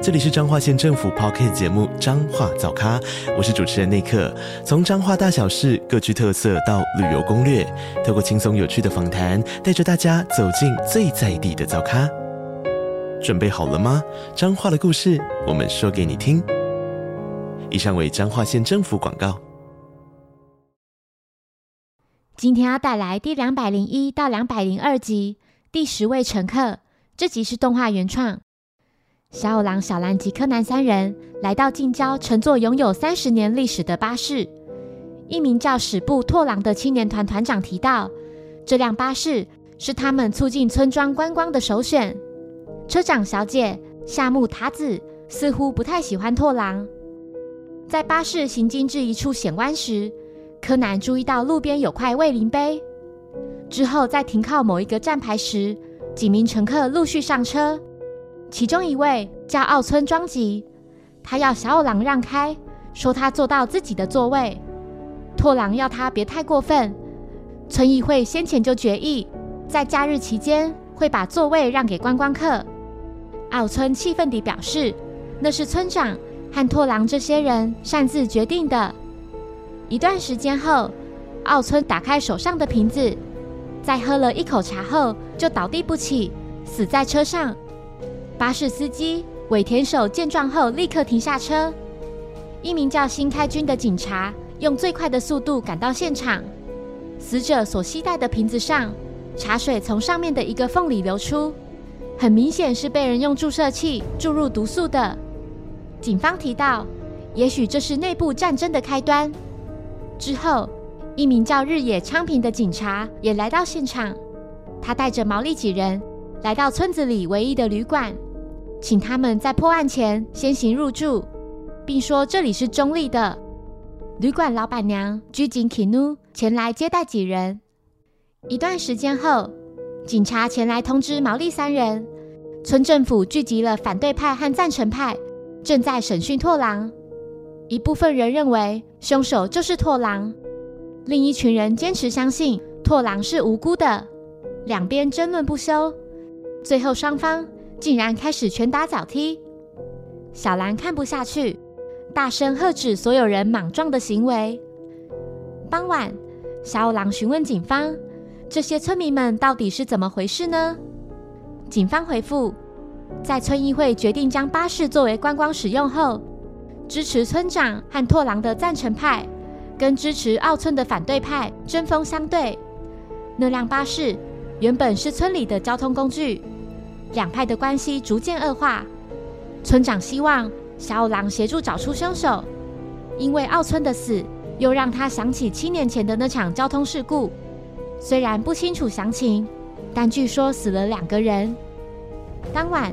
这里是彰化县政府 p o c k t 节目《彰化早咖》，我是主持人内克。从彰化大小事各具特色到旅游攻略，透过轻松有趣的访谈，带着大家走进最在地的早咖。准备好了吗？彰化的故事，我们说给你听。以上为彰化县政府广告。今天要带来第两百零一到两百零二集《第十位乘客》。这集是动画原创。小五郎、小兰及柯南三人来到近郊，乘坐拥有三十年历史的巴士。一名叫史部拓郎的青年团团长提到，这辆巴士是他们促进村庄观光的首选。车长小姐夏目塔子似乎不太喜欢拓郎。在巴士行经至一处险弯时，柯南注意到路边有块卫灵碑。之后在停靠某一个站牌时，几名乘客陆续上车。其中一位叫奥村庄吉，他要小五郎让开，说他坐到自己的座位。拓郎要他别太过分。村议会先前就决议，在假日期间会把座位让给观光客。奥村气愤地表示，那是村长和拓郎这些人擅自决定的。一段时间后，奥村打开手上的瓶子，在喝了一口茶后就倒地不起，死在车上。巴士司机尾田守见状后，立刻停下车。一名叫新开军的警察用最快的速度赶到现场。死者所携带的瓶子上，茶水从上面的一个缝里流出，很明显是被人用注射器注入毒素的。警方提到，也许这是内部战争的开端。之后，一名叫日野昌平的警察也来到现场，他带着毛利几人来到村子里唯一的旅馆。请他们在破案前先行入住，并说这里是中立的。旅馆老板娘拘谨 Kinu 前来接待几人。一段时间后，警察前来通知毛利三人，村政府聚集了反对派和赞成派，正在审讯拓郎。一部分人认为凶手就是拓郎，另一群人坚持相信拓郎是无辜的。两边争论不休，最后双方。竟然开始拳打脚踢，小兰看不下去，大声喝止所有人莽撞的行为。傍晚，小五郎询问警方：“这些村民们到底是怎么回事呢？”警方回复：“在村议会决定将巴士作为观光使用后，支持村长和拓郎的赞成派跟支持奥村的反对派针锋相对。那辆巴士原本是村里的交通工具。”两派的关系逐渐恶化。村长希望小五郎协助找出凶手，因为奥村的死又让他想起七年前的那场交通事故。虽然不清楚详情，但据说死了两个人。当晚，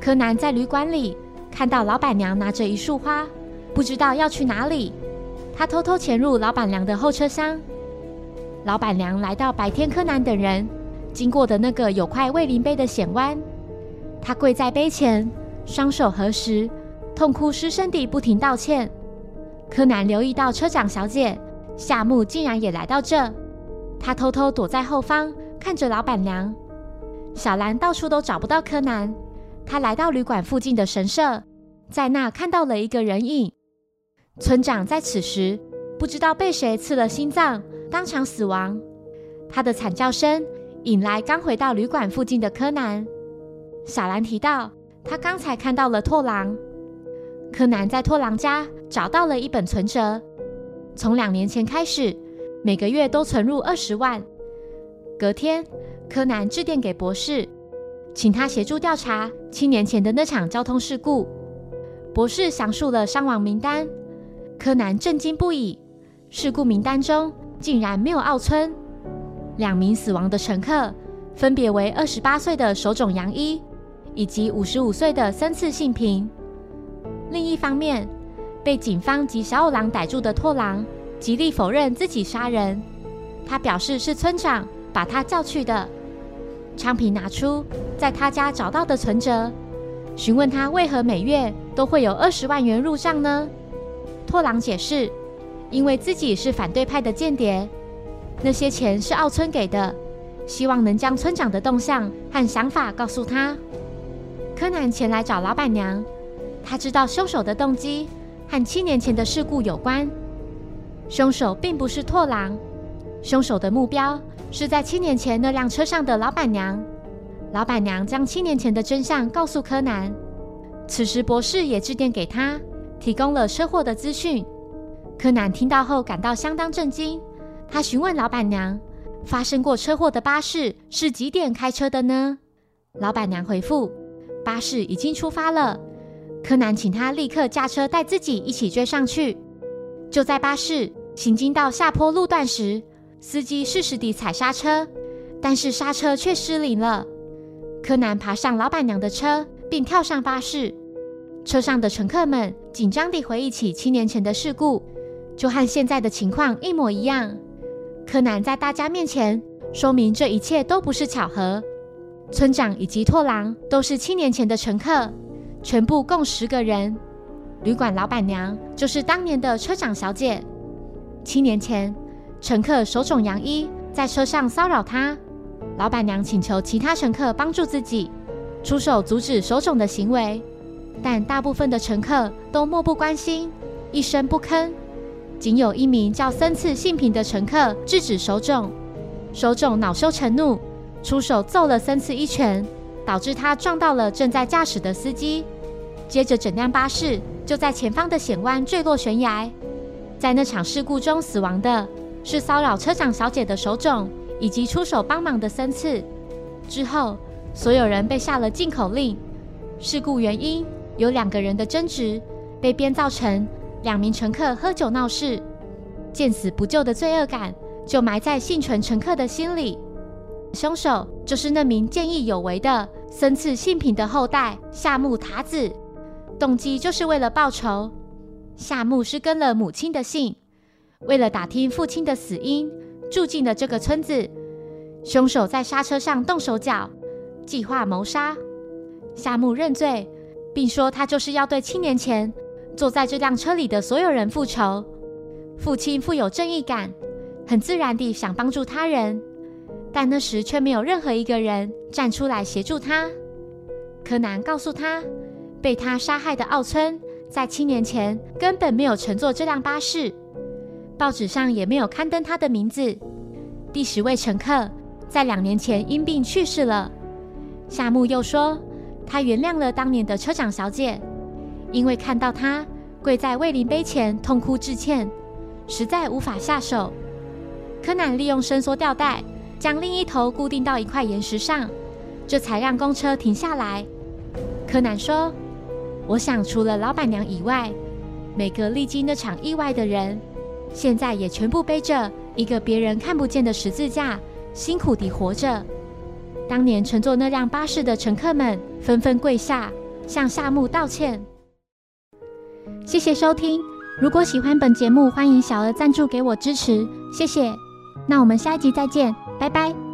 柯南在旅馆里看到老板娘拿着一束花，不知道要去哪里。他偷偷潜入老板娘的后车厢。老板娘来到白天柯南等人经过的那个有块卫林碑的险湾。他跪在碑前，双手合十，痛哭失声地不停道歉。柯南留意到车长小姐夏目竟然也来到这，他偷偷躲在后方看着老板娘。小兰到处都找不到柯南，他来到旅馆附近的神社，在那看到了一个人影。村长在此时不知道被谁刺了心脏，当场死亡。他的惨叫声引来刚回到旅馆附近的柯南。小兰提到，他刚才看到了拓郎。柯南在拓郎家找到了一本存折，从两年前开始，每个月都存入二十万。隔天，柯南致电给博士，请他协助调查七年前的那场交通事故。博士详述了伤亡名单，柯南震惊不已。事故名单中竟然没有奥村。两名死亡的乘客分别为二十八岁的手冢洋一。以及五十五岁的三次性平。另一方面，被警方及小五郎逮住的拓郎极力否认自己杀人，他表示是村长把他叫去的。昌平拿出在他家找到的存折，询问他为何每月都会有二十万元入账呢？拓郎解释，因为自己是反对派的间谍，那些钱是奥村给的，希望能将村长的动向和想法告诉他。柯南前来找老板娘，他知道凶手的动机和七年前的事故有关。凶手并不是拓郎，凶手的目标是在七年前那辆车上的老板娘。老板娘将七年前的真相告诉柯南，此时博士也致电给他，提供了车祸的资讯。柯南听到后感到相当震惊，他询问老板娘，发生过车祸的巴士是几点开车的呢？老板娘回复。巴士已经出发了，柯南请他立刻驾车带自己一起追上去。就在巴士行经到下坡路段时，司机适时地踩刹车，但是刹车却失灵了。柯南爬上老板娘的车，并跳上巴士。车上的乘客们紧张地回忆起七年前的事故，就和现在的情况一模一样。柯南在大家面前说明这一切都不是巧合。村长以及拓郎都是七年前的乘客，全部共十个人。旅馆老板娘就是当年的车长小姐。七年前，乘客手冢洋一在车上骚扰她，老板娘请求其他乘客帮助自己，出手阻止手冢的行为，但大部分的乘客都漠不关心，一声不吭。仅有一名叫森次幸平的乘客制止手冢，手冢恼羞成怒。出手揍了森次一拳，导致他撞到了正在驾驶的司机。接着，整辆巴士就在前方的险湾坠落悬崖。在那场事故中死亡的是骚扰车长小姐的手冢以及出手帮忙的森次。之后，所有人被下了禁口令。事故原因有两个人的争执，被编造成两名乘客喝酒闹事。见死不救的罪恶感就埋在幸存乘客的心里。凶手就是那名见义勇为的森次信平的后代夏目塔子，动机就是为了报仇。夏目是跟了母亲的姓，为了打听父亲的死因，住进了这个村子。凶手在刹车上动手脚，计划谋杀。夏目认罪，并说他就是要对七年前坐在这辆车里的所有人复仇。父亲富有正义感，很自然地想帮助他人。但那时却没有任何一个人站出来协助他。柯南告诉他，被他杀害的奥村在七年前根本没有乘坐这辆巴士，报纸上也没有刊登他的名字。第十位乘客在两年前因病去世了。夏目又说，他原谅了当年的车长小姐，因为看到她跪在慰灵碑前痛哭致歉，实在无法下手。柯南利用伸缩吊带。将另一头固定到一块岩石上，这才让公车停下来。柯南说：“我想，除了老板娘以外，每个历经那场意外的人，现在也全部背着一个别人看不见的十字架，辛苦地活着。”当年乘坐那辆巴士的乘客们纷纷跪下，向夏目道歉。谢谢收听，如果喜欢本节目，欢迎小额赞助给我支持，谢谢。那我们下一集再见。拜拜。